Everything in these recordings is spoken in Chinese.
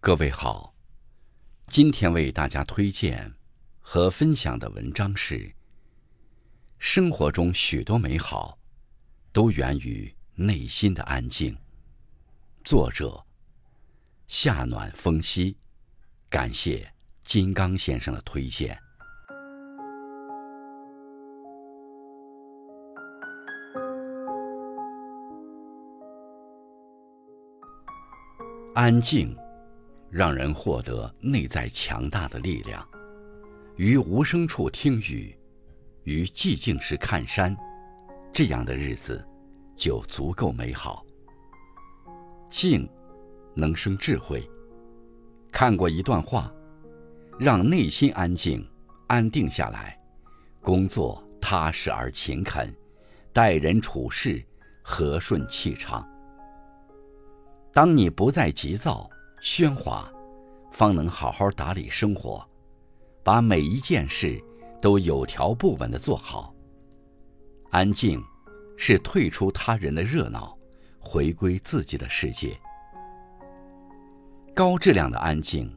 各位好，今天为大家推荐和分享的文章是：生活中许多美好都源于内心的安静。作者：夏暖风息，感谢金刚先生的推荐。安静。让人获得内在强大的力量。于无声处听雨，于寂静时看山，这样的日子就足够美好。静，能生智慧。看过一段话：让内心安静、安定下来，工作踏实而勤恳，待人处事和顺气畅。当你不再急躁。喧哗，方能好好打理生活，把每一件事都有条不紊地做好。安静，是退出他人的热闹，回归自己的世界。高质量的安静，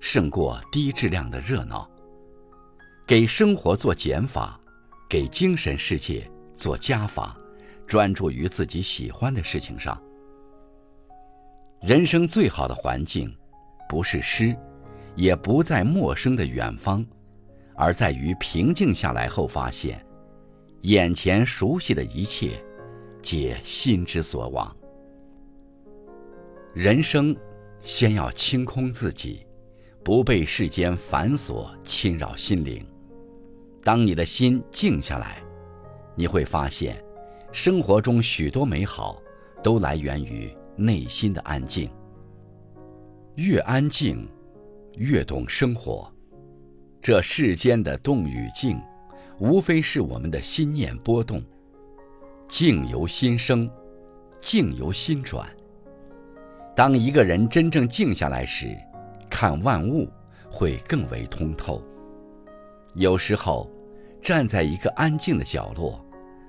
胜过低质量的热闹。给生活做减法，给精神世界做加法，专注于自己喜欢的事情上。人生最好的环境，不是诗，也不在陌生的远方，而在于平静下来后发现，眼前熟悉的一切，皆心之所往。人生，先要清空自己，不被世间繁琐侵扰心灵。当你的心静下来，你会发现，生活中许多美好，都来源于。内心的安静，越安静，越懂生活。这世间的动与静，无非是我们的心念波动。静由心生，静由心转。当一个人真正静下来时，看万物会更为通透。有时候，站在一个安静的角落，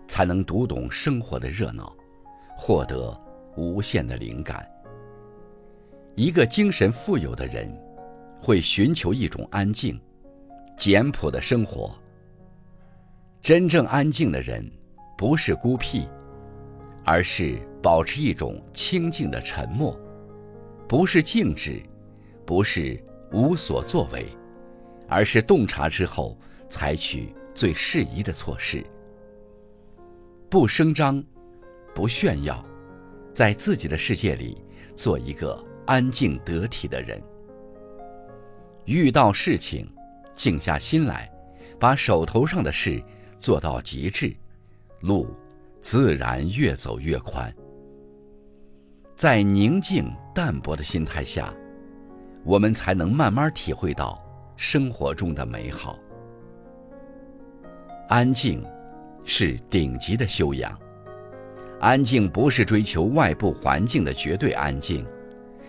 才能读懂生活的热闹，获得。无限的灵感。一个精神富有的人，会寻求一种安静、简朴的生活。真正安静的人，不是孤僻，而是保持一种清静的沉默；不是静止，不是无所作为，而是洞察之后采取最适宜的措施。不声张，不炫耀。在自己的世界里，做一个安静得体的人。遇到事情，静下心来，把手头上的事做到极致，路自然越走越宽。在宁静淡泊的心态下，我们才能慢慢体会到生活中的美好。安静，是顶级的修养。安静不是追求外部环境的绝对安静，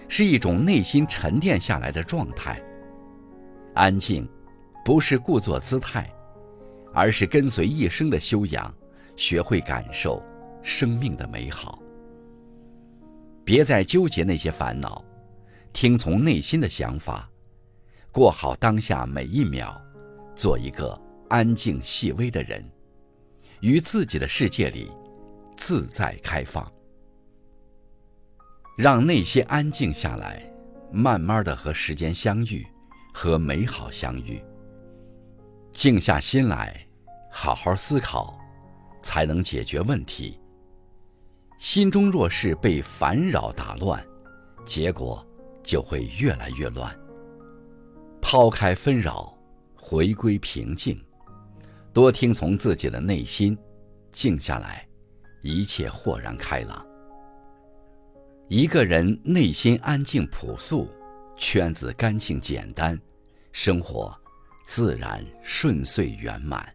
是一种内心沉淀下来的状态。安静，不是故作姿态，而是跟随一生的修养，学会感受生命的美好。别再纠结那些烦恼，听从内心的想法，过好当下每一秒，做一个安静细微的人，于自己的世界里。自在开放，让内心安静下来，慢慢的和时间相遇，和美好相遇。静下心来，好好思考，才能解决问题。心中若是被烦扰打乱，结果就会越来越乱。抛开纷扰，回归平静，多听从自己的内心，静下来。一切豁然开朗。一个人内心安静朴素，圈子干净简单，生活自然顺遂圆满。